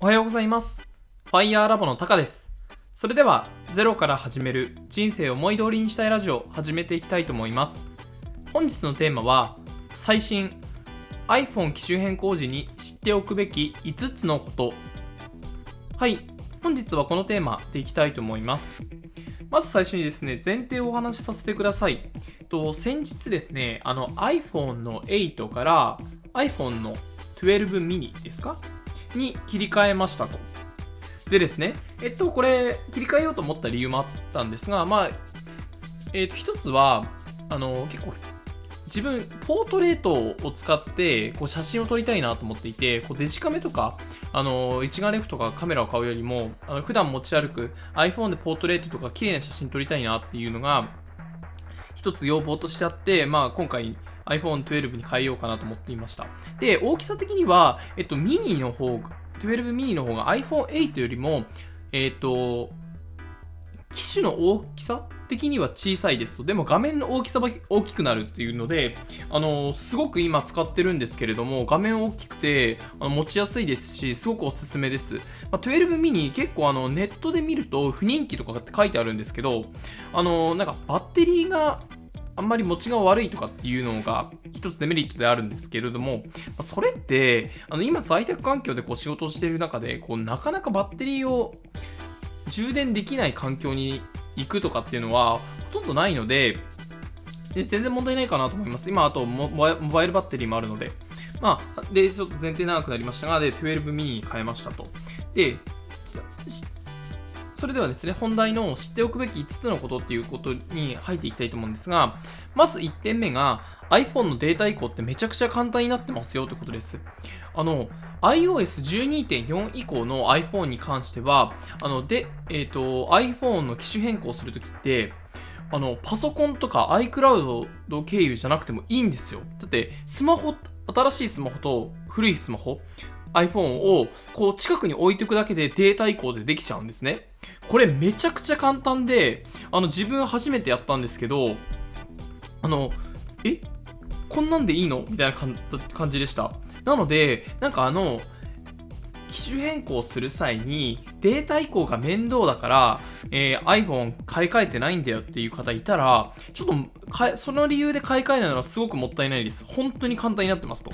おはようございます。Fire Labo のタカです。それでは、ゼロから始める人生を思い通りにしたいラジオを始めていきたいと思います。本日のテーマは、最新 iPhone 機種変更時に知っておくべき5つのこと。はい、本日はこのテーマでいきたいと思います。まず最初にですね、前提をお話しさせてください。と先日ですね、あの iPhone の8から iPhone の12 mini ですかに切り替えましたと。でですね、えっと、これ、切り替えようと思った理由もあったんですが、まあ、えっと、一つは、あの、結構、自分、ポートレートを使って、こう、写真を撮りたいなと思っていて、こう、デジカメとか、あの、一眼レフとかカメラを買うよりも、あの普段持ち歩く iPhone でポートレートとか綺麗な写真撮りたいなっていうのが、一つ要望としてあって、まあ、今回 iPhone12 に変えようかなと思っていました。で、大きさ的には、えっと、ミニの方、12ミニの方が iPhone8 よりも、えっと、機種の大きさ的には小さいですと、でも画面の大きさは大きくなるっていうので、あの、すごく今使ってるんですけれども、画面大きくて、あの持ちやすいですし、すごくおすすめです。まあ、12ミニ結構あの、ネットで見ると不人気とかって書いてあるんですけど、あの、なんかバッテリーがあんまり持ちが悪いとかっていうのが一つデメリットであるんですけれども、それって、あの今在宅環境でこう仕事をしている中で、こうなかなかバッテリーを充電できない環境に行くとかっていうのはほとんどないので、で全然問題ないかなと思います。今、あとモモバイルバッテリーもあるので。まあ、で、ちょっと前提長くなりましたが、で、12ミニに変えましたと。で、それではですね、本題の知っておくべき5つのことっていうことに入っていきたいと思うんですが、まず1点目が iPhone のデータ移行ってめちゃくちゃ簡単になってますよってことです。あの、iOS12.4 以降の iPhone に関しては、あの、で、えっ、と、iPhone の機種変更するときって、あの、パソコンとか iCloud 経由じゃなくてもいいんですよ。だって、スマホ、新しいスマホと古いスマホ、iPhone をこう近くに置いておくだけでデータ移行でできちゃうんですね。これめちゃくちゃ簡単で、あの自分初めてやったんですけど、あの、えこんなんでいいの？みたいな感じでした。なので、なんかあの、機種変更する際にデータ移行が面倒だから、えー、iPhone 買い替えてないんだよっていう方いたら、ちょっとかその理由で買い替えないのはすごくもったいないです。本当に簡単になってますと。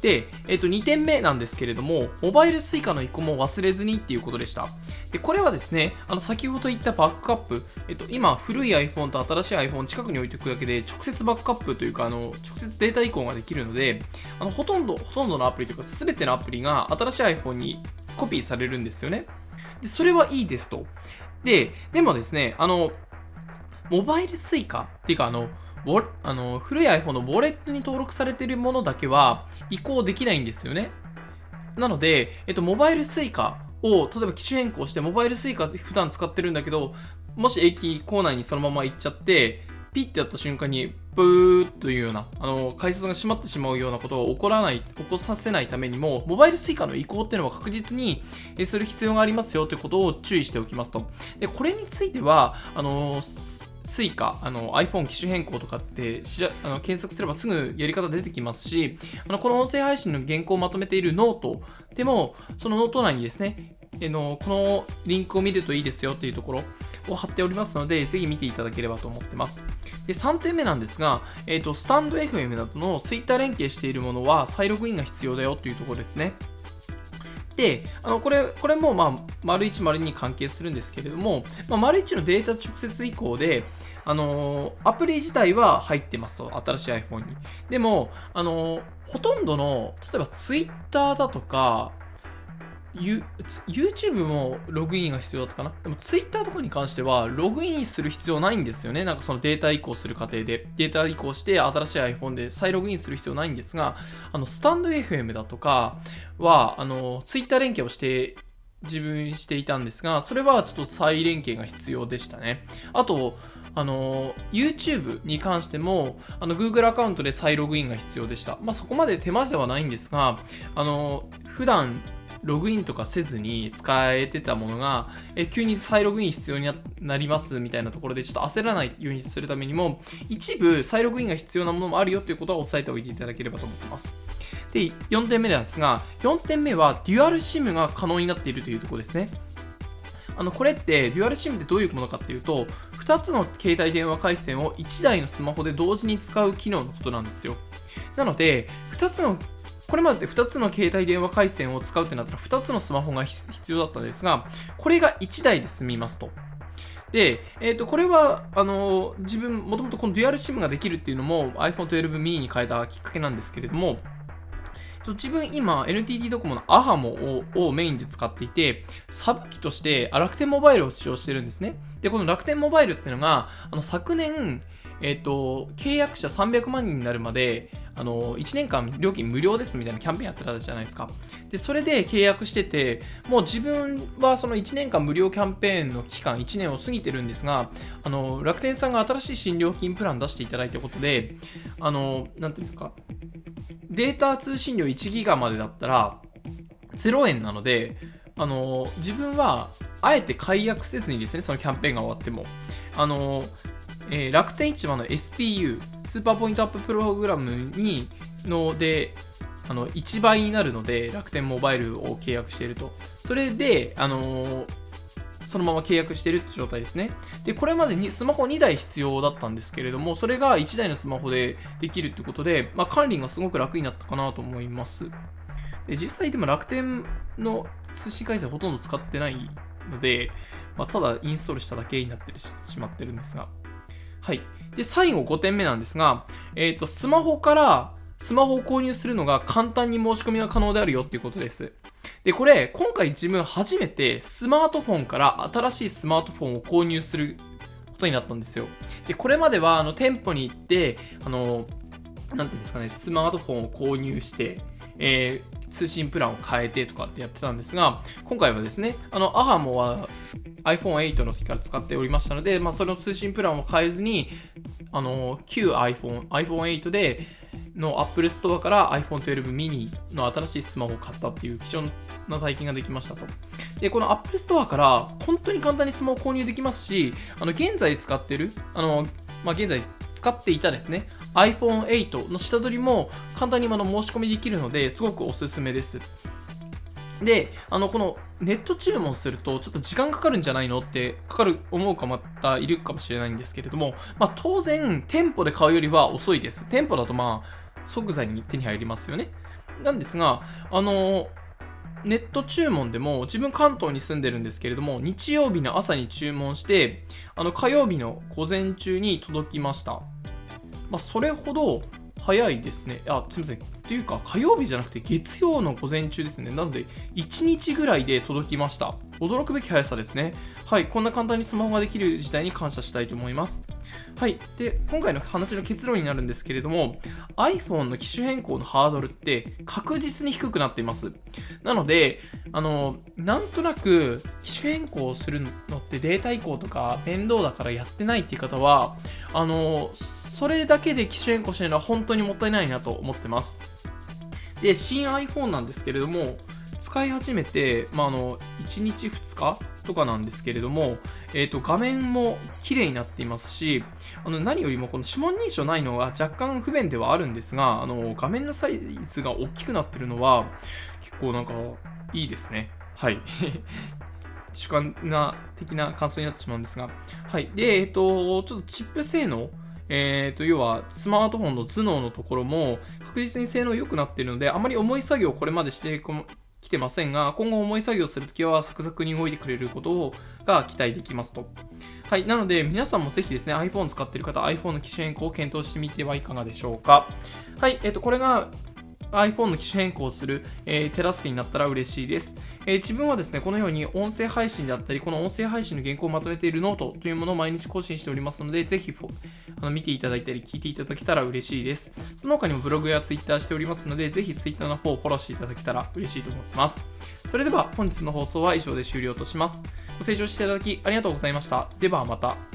で、えっと、2点目なんですけれども、モバイル Suica の移行も忘れずにっていうことでした。で、これはですね、あの、先ほど言ったバックアップ、えっと、今、古い iPhone と新しい iPhone 近くに置いておくだけで、直接バックアップというか、あの、直接データ移行ができるので、あの、ほとんど、ほとんどのアプリというか、すべてのアプリが新しい iPhone にコピーされるんですよね。で、それはいいですと。で、でもですね、あの、モバイル Suica っていうか、あの、あの古い iPhone のウォレットに登録されているものだけは移行できないんですよね。なので、えっと、モバイル Suica を例えば機種変更してモバイル Suica 普段使ってるんだけどもし駅構内にそのまま行っちゃってピッてやった瞬間にブーというようなあの改札が閉まってしまうようなことを起こらない起こさせないためにもモバイル Suica の移行っていうのは確実にする必要がありますよということを注意しておきますとでこれについてはあの以下、あの iPhone 機種変更とかってしらあの検索すればすぐやり方出てきますし、あのこの音声配信の原稿をまとめているノートでも、そのノート内にですね、えのこのリンクを見るといいですよっていうところを貼っておりますので、ぜひ見ていただければと思ってます。で、3点目なんですが、えっ、ー、と、 stand.fm などの Twitter 連携しているものは、再ログインが必要だよというところですね。で、あのこれこれも、まあ、丸1、丸2に関係するんですけれども、まあ、丸1のデータ直接移行で、あの、アプリ自体は入ってますと、新しい iPhone に。でも、あの、ほとんどの、例えば Twitter だとか、You、YouTube もログインが必要だったかな？でも Twitter とかに関してはログインする必要ないんですよね。なんかそのデータ移行する過程で。データ移行して新しい iPhone で再ログインする必要ないんですが、あの、スタンド FM だとかは、あの、Twitter 連携をして自分していたんですが、それはちょっと再連携が必要でしたね。あと、あの、YouTube に関しても、あの、Google アカウントで再ログインが必要でした。まあ、そこまで手間ではないんですが、あの、普段、ログインとかせずに使えてたものが、え急に再ログイン必要になりますみたいなところでちょっと焦らないようにするためにも、一部再ログインが必要なものもあるよということは押さえておいていただければと思ってます。で、4点目なんですが、4点目はデュアル SIM が可能になっているというところですね。あのこれってデュアル SIM ってどういうものかっていうと2つの携帯電話回線を1台のスマホで同時に使う機能のことなんですよなので2つのこれまで2つの携帯電話回線を使うってなったら2つのスマホが必要だったんですがこれが1台で済みますとで、えっ、ー、と、これは、あの、自分、もともとこのデュアル SIM ができるっていうのも iPhone 12 mini に変えたきっかけなんですけれども、自分今 NTT ドコモの AHAMO ををメインで使っていて、サブ機として楽天モバイルを使用してるんですね。で、この楽天モバイルっていうのが、あの昨年、えっ、ー、と、契約者300万人になるまで、あの、1年間料金無料ですみたいなキャンペーンやってたじゃないですか。で、それで契約してて、もう自分はその1年間無料キャンペーンの期間1年を過ぎてるんですが、あの、楽天さんが新しい新料金プラン出していただいたことで、あの、なんていうんですか、データ通信量1ギガまでだったら0円なので、あの自分はあえて解約せずにですね、そのキャンペーンが終わっても、あのえー、楽天市場の SPU、スーパーポイントアッププログラムにので、あの1倍になるので、楽天モバイルを契約していると。それで、あのそのまま契約しているって状態ですね。で、これまでにスマホ2台必要だったんですけれども、それが1台のスマホでできるってことで、まあ、管理がすごく楽になったかなと思います。で実際でも楽天の通信回線ほとんど使ってないので、まあ、ただインストールしただけになってしまってるんですが。はい。で、最後5点目なんですが、えっ、ー、と、スマホからスマホを購入するのが簡単に申し込みが可能であるよっていうことです。で、これ、今回自分初めてスマートフォンから新しいスマートフォンを購入することになったんですよ。で、これまでは、あの、店舗に行って、あの、なんていうんですかね、スマートフォンを購入して、えー、通信プランを変えてとかってやってたんですが、今回はですね、あの、アハモは iPhone8 の時から使っておりましたので、まあ、その通信プランを変えずに、あの、旧 iPhone、iPhone8 で、の Apple Store から iPhone12 mini の新しいスマホを買ったっていう貴重な体験ができましたと。で、この Apple Store から本当に簡単にスマホを購入できますし、あの、現在使ってる、あの、まあ、現在使っていたですね、iPhone8 の下取りも簡単に今の申し込みできるので、すごくおすすめです。で、あの、このネット注文するとちょっと時間かかるんじゃないのってかかる思うかまたいるかもしれないんですけれども、まあ当然店舗で買うよりは遅いです。店舗だとまあ即座に手に入りますよね。なんですが、あの、ネット注文でも自分関東に住んでるんですけれども日曜日の朝に注文してあの火曜日の午前中に届きました。まあ、それほど早いですね。あ、すみません。というか、火曜日じゃなくて月曜の午前中ですね。なので、1日ぐらいで届きました。驚くべき速さですね。はい、こんな簡単にスマホができる時代に感謝したいと思います。はい、で、今回の話の結論になるんですけれども、iPhone の機種変更のハードルって確実に低くなっています。なので、あの、なんとなく機種変更するのってデータ移行とか面倒だからやってないっていう方は、あの、それだけで機種変更しないのは本当にもったいないなと思ってます。で、新 iPhone なんですけれども、使い始めて、まあ、あの、1日2日とかなんですけれども、えっ、ー、と、画面も綺麗になっていますし、あの、何よりもこの指紋認証ないのは若干不便ではあるんですが、あの、画面のサイズが大きくなってるのは、結構なんか、いいですね。はい。主観な的な感想になってしまうんですが、はい。で、えっ、ー、と、ちょっとチップ性能、えー、と要はスマートフォンの頭脳のところも確実に性能良くなっているのであまり重い作業をこれまでして来てませんが今後重い作業するときはサクサクに動いてくれることが期待できますと。はい。なので皆さんもぜひですね iPhone 使っている方 iPhone の機種変更を検討してみてはいかがでしょうか。はい。えっ、とこれが iPhone の機種変更する、え、手助けになったら嬉しいです、え、自分はですね、このように音声配信であったり、この音声配信の原稿をまとめているノートというものを毎日更新しておりますので、ぜひあの見ていただいたり聞いていただけたら嬉しいです。その他にもブログや Twitter しておりますので、ぜひ Twitter の方をフォローしていただけたら嬉しいと思ってます。それでは本日の放送は以上で終了とします。ご清聴していただきありがとうございました。ではまた。